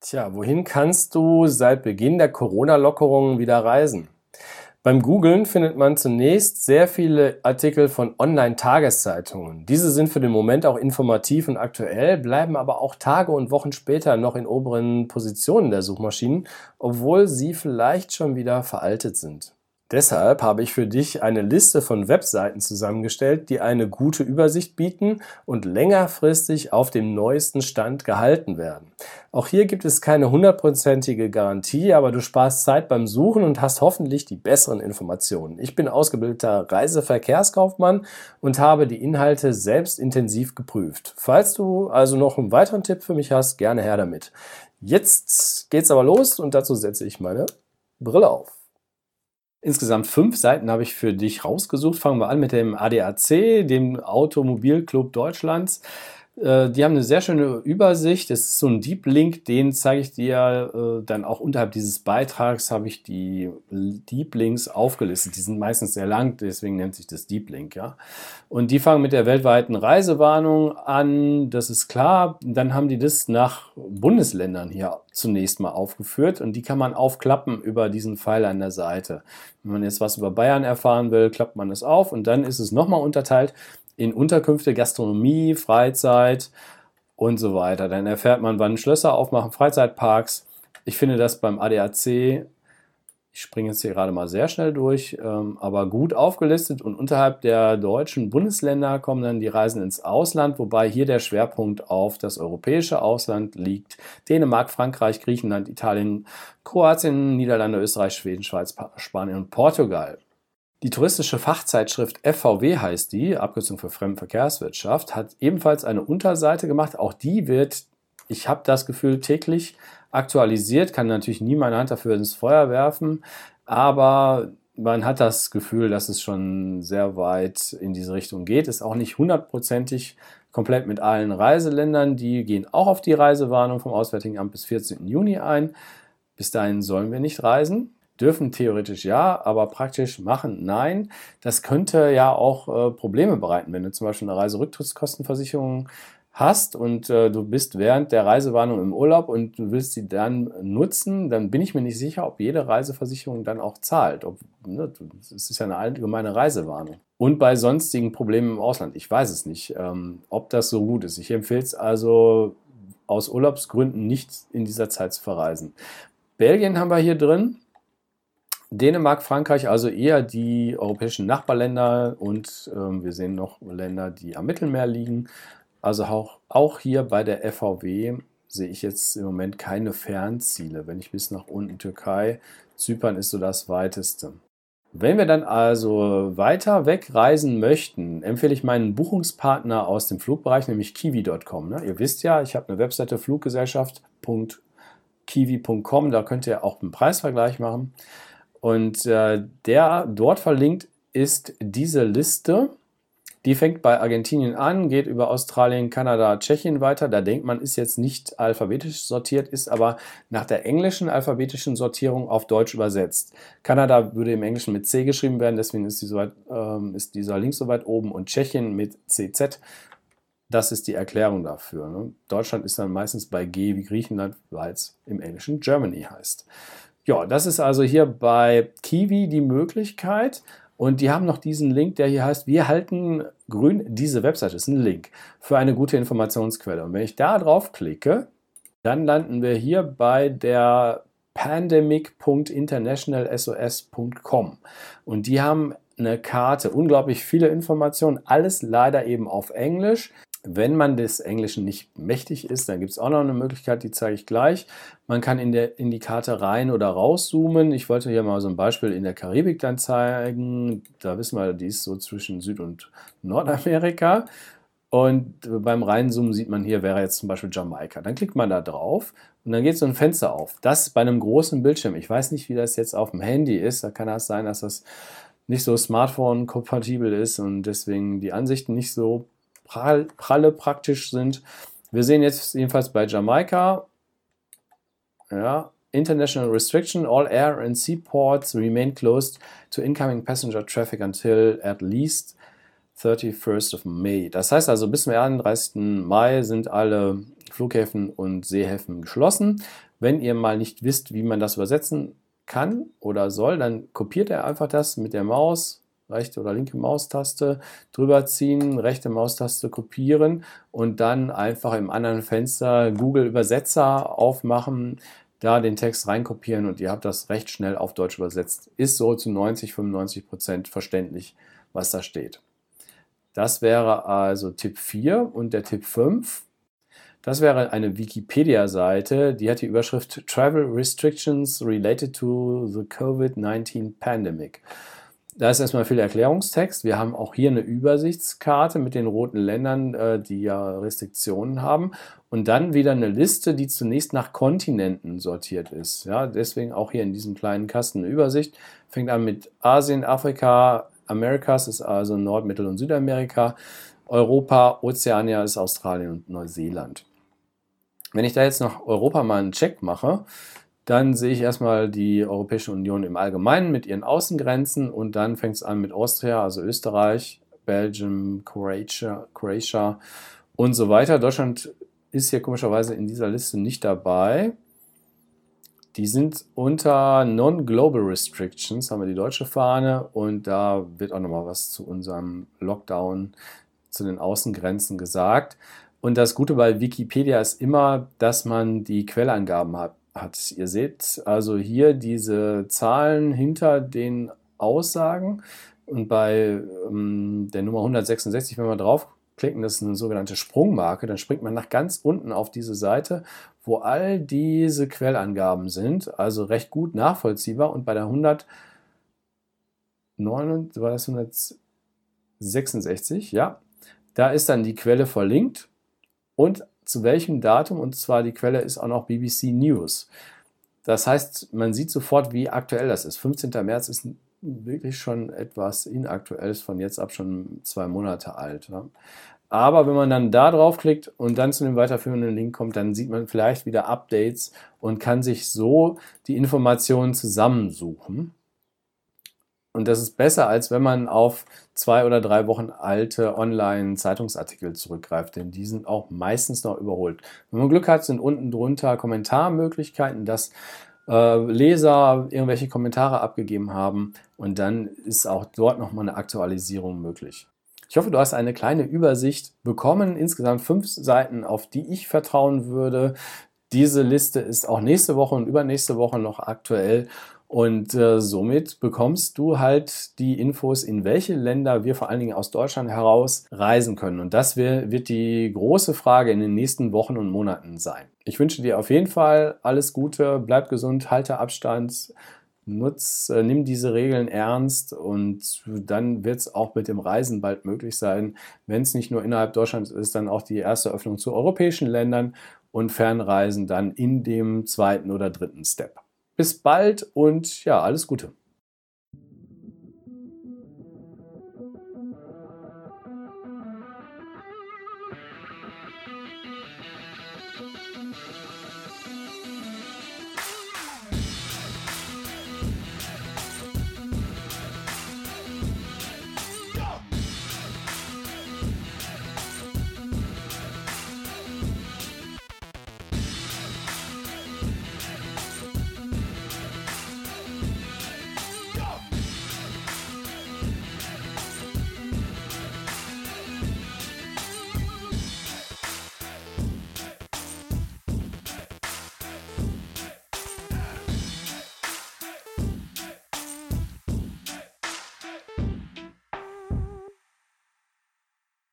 Tja, wohin kannst du seit Beginn der Corona-Lockerungen wieder reisen? Beim Googlen findet man zunächst sehr viele Artikel von Online-Tageszeitungen. Diese sind für den Moment auch informativ und aktuell, bleiben aber auch Tage und Wochen später noch in oberen Positionen der Suchmaschinen, obwohl sie vielleicht schon wieder veraltet sind. Deshalb habe ich für dich eine Liste von Webseiten zusammengestellt, die eine gute Übersicht bieten und längerfristig auf dem neuesten Stand gehalten werden. Auch hier gibt es keine hundertprozentige Garantie, aber du sparst Zeit beim Suchen und hast hoffentlich die besseren Informationen. Ich bin ausgebildeter Reiseverkehrskaufmann und habe die Inhalte selbst intensiv geprüft. Falls du also noch einen weiteren Tipp für mich hast, gerne her damit. Jetzt geht's aber los und dazu setze ich meine Brille auf. Insgesamt fünf Seiten habe ich für dich rausgesucht. Fangen wir an mit dem ADAC, dem Automobilclub Deutschlands. Äh, die haben eine sehr schöne Übersicht. Es ist so ein Deep Link, den zeige ich dir äh, dann auch unterhalb dieses Beitrags, habe ich die Deep Links aufgelistet. Die sind meistens sehr lang, deswegen nennt sich das Deep Link. Ja? Und die fangen mit der weltweiten Reisewarnung an, das ist klar. Dann haben die das nach Bundesländern hier zunächst mal aufgeführt und die kann man aufklappen über diesen Pfeil an der Seite. Wenn man jetzt was über Bayern erfahren will, klappt man es auf und dann ist es nochmal unterteilt in Unterkünfte, Gastronomie, Freizeit und so weiter. Dann erfährt man, wann Schlösser aufmachen, Freizeitparks. Ich finde das beim ADAC, ich springe jetzt hier gerade mal sehr schnell durch, ähm, aber gut aufgelistet und unterhalb der deutschen Bundesländer kommen dann die Reisen ins Ausland, wobei hier der Schwerpunkt auf das europäische Ausland liegt. Dänemark, Frankreich, Griechenland, Italien, Kroatien, Niederlande, Österreich, Schweden, Schweiz, Spanien und Portugal. Die touristische Fachzeitschrift FVW heißt die, Abkürzung für Fremdenverkehrswirtschaft, hat ebenfalls eine Unterseite gemacht. Auch die wird, ich habe das Gefühl, täglich aktualisiert, kann natürlich nie meine Hand dafür ins Feuer werfen, aber man hat das Gefühl, dass es schon sehr weit in diese Richtung geht. Ist auch nicht hundertprozentig komplett mit allen Reiseländern. Die gehen auch auf die Reisewarnung vom Auswärtigen Amt bis 14. Juni ein. Bis dahin sollen wir nicht reisen. Dürfen theoretisch ja, aber praktisch machen nein. Das könnte ja auch äh, Probleme bereiten, wenn du zum Beispiel eine Reiserücktrittskostenversicherung hast und äh, du bist während der Reisewarnung im Urlaub und du willst sie dann nutzen, dann bin ich mir nicht sicher, ob jede Reiseversicherung dann auch zahlt. Ob, ne, es ist ja eine allgemeine Reisewarnung. Und bei sonstigen Problemen im Ausland, ich weiß es nicht, ähm, ob das so gut ist. Ich empfehle es also aus Urlaubsgründen nicht in dieser Zeit zu verreisen. Belgien haben wir hier drin. Dänemark, Frankreich, also eher die europäischen Nachbarländer und ähm, wir sehen noch Länder, die am Mittelmeer liegen. Also auch, auch hier bei der FVW sehe ich jetzt im Moment keine Fernziele. Wenn ich bis nach unten Türkei, Zypern ist so das weiteste. Wenn wir dann also weiter wegreisen möchten, empfehle ich meinen Buchungspartner aus dem Flugbereich, nämlich kiwi.com. Ne? Ihr wisst ja, ich habe eine Webseite fluggesellschaft.kiwi.com, da könnt ihr auch einen Preisvergleich machen. Und äh, der dort verlinkt ist diese Liste. Die fängt bei Argentinien an, geht über Australien, Kanada, Tschechien weiter. Da denkt man, ist jetzt nicht alphabetisch sortiert, ist aber nach der englischen alphabetischen Sortierung auf Deutsch übersetzt. Kanada würde im Englischen mit C geschrieben werden, deswegen ist, die so weit, ähm, ist dieser Link so weit oben und Tschechien mit CZ. Das ist die Erklärung dafür. Ne? Deutschland ist dann meistens bei G wie Griechenland, weil es im Englischen Germany heißt. Ja, das ist also hier bei Kiwi die Möglichkeit. Und die haben noch diesen Link, der hier heißt, wir halten grün, diese Website ist ein Link für eine gute Informationsquelle. Und wenn ich da drauf klicke, dann landen wir hier bei der pandemic.internationalsos.com. Und die haben eine Karte, unglaublich viele Informationen, alles leider eben auf Englisch. Wenn man des Englischen nicht mächtig ist, dann gibt es auch noch eine Möglichkeit, die zeige ich gleich. Man kann in, der, in die Karte rein oder rauszoomen. Ich wollte hier mal so ein Beispiel in der Karibik dann zeigen. Da wissen wir, die ist so zwischen Süd- und Nordamerika. Und beim Reinzoomen sieht man hier, wäre jetzt zum Beispiel Jamaika. Dann klickt man da drauf und dann geht so ein Fenster auf. Das bei einem großen Bildschirm. Ich weiß nicht, wie das jetzt auf dem Handy ist. Da kann das sein, dass das nicht so Smartphone-kompatibel ist und deswegen die Ansichten nicht so prall, pralle praktisch sind. Wir sehen jetzt jedenfalls bei Jamaika, ja, International Restriction, all air and seaports remain closed to incoming passenger traffic until at least 31st of May. Das heißt also, bis zum 31. Mai sind alle Flughäfen und Seehäfen geschlossen. Wenn ihr mal nicht wisst, wie man das übersetzen kann oder soll, dann kopiert er einfach das mit der Maus, rechte oder linke Maustaste drüber ziehen, rechte Maustaste kopieren und dann einfach im anderen Fenster Google Übersetzer aufmachen, da den Text reinkopieren und ihr habt das recht schnell auf Deutsch übersetzt. Ist so zu 90, 95 Prozent verständlich, was da steht. Das wäre also Tipp 4 und der Tipp 5. Das wäre eine Wikipedia-Seite, die hat die Überschrift Travel Restrictions Related to the COVID-19 Pandemic. Da ist erstmal viel Erklärungstext. Wir haben auch hier eine Übersichtskarte mit den roten Ländern, äh, die ja Restriktionen haben. Und dann wieder eine Liste, die zunächst nach Kontinenten sortiert ist. Ja, deswegen auch hier in diesem kleinen Kasten eine Übersicht. Fängt an mit Asien, Afrika, Amerikas ist also Nord-, Mittel- und Südamerika. Europa, Ozeania ist Australien und Neuseeland. Wenn ich da jetzt noch Europa mal einen Check mache, dann sehe ich erstmal die Europäische Union im Allgemeinen mit ihren Außengrenzen und dann fängt es an mit Austria, also Österreich, Belgium, Croatia, Croatia und so weiter. Deutschland ist hier komischerweise in dieser Liste nicht dabei. Die sind unter Non-Global Restrictions, haben wir die deutsche Fahne und da wird auch nochmal was zu unserem Lockdown, zu den Außengrenzen gesagt. Und das Gute bei Wikipedia ist immer, dass man die Quellangaben hat hat. Ihr seht. Also hier diese Zahlen hinter den Aussagen. Und bei ähm, der Nummer 166, wenn wir draufklicken, das ist eine sogenannte Sprungmarke, dann springt man nach ganz unten auf diese Seite, wo all diese Quellangaben sind, also recht gut nachvollziehbar. Und bei der 109, war das 166, ja, da ist dann die Quelle verlinkt. Und zu welchem Datum und zwar die Quelle ist auch noch BBC News. Das heißt, man sieht sofort, wie aktuell das ist. 15. März ist wirklich schon etwas inaktuelles, von jetzt ab schon zwei Monate alt. Ja. Aber wenn man dann da draufklickt und dann zu dem weiterführenden Link kommt, dann sieht man vielleicht wieder Updates und kann sich so die Informationen zusammensuchen. Und das ist besser, als wenn man auf zwei oder drei Wochen alte Online-Zeitungsartikel zurückgreift, denn die sind auch meistens noch überholt. Wenn man Glück hat, sind unten drunter Kommentarmöglichkeiten, dass äh, Leser irgendwelche Kommentare abgegeben haben und dann ist auch dort nochmal eine Aktualisierung möglich. Ich hoffe, du hast eine kleine Übersicht bekommen. Insgesamt fünf Seiten, auf die ich vertrauen würde. Diese Liste ist auch nächste Woche und übernächste Woche noch aktuell und äh, somit bekommst du halt die Infos, in welche Länder wir vor allen Dingen aus Deutschland heraus reisen können. Und das wird die große Frage in den nächsten Wochen und Monaten sein. Ich wünsche dir auf jeden Fall alles Gute, bleib gesund, halte Abstand, nutz, äh, nimm diese Regeln ernst und dann wird es auch mit dem Reisen bald möglich sein, wenn es nicht nur innerhalb Deutschlands ist, dann auch die erste Öffnung zu europäischen Ländern und Fernreisen dann in dem zweiten oder dritten Step. Bis bald und ja, alles Gute.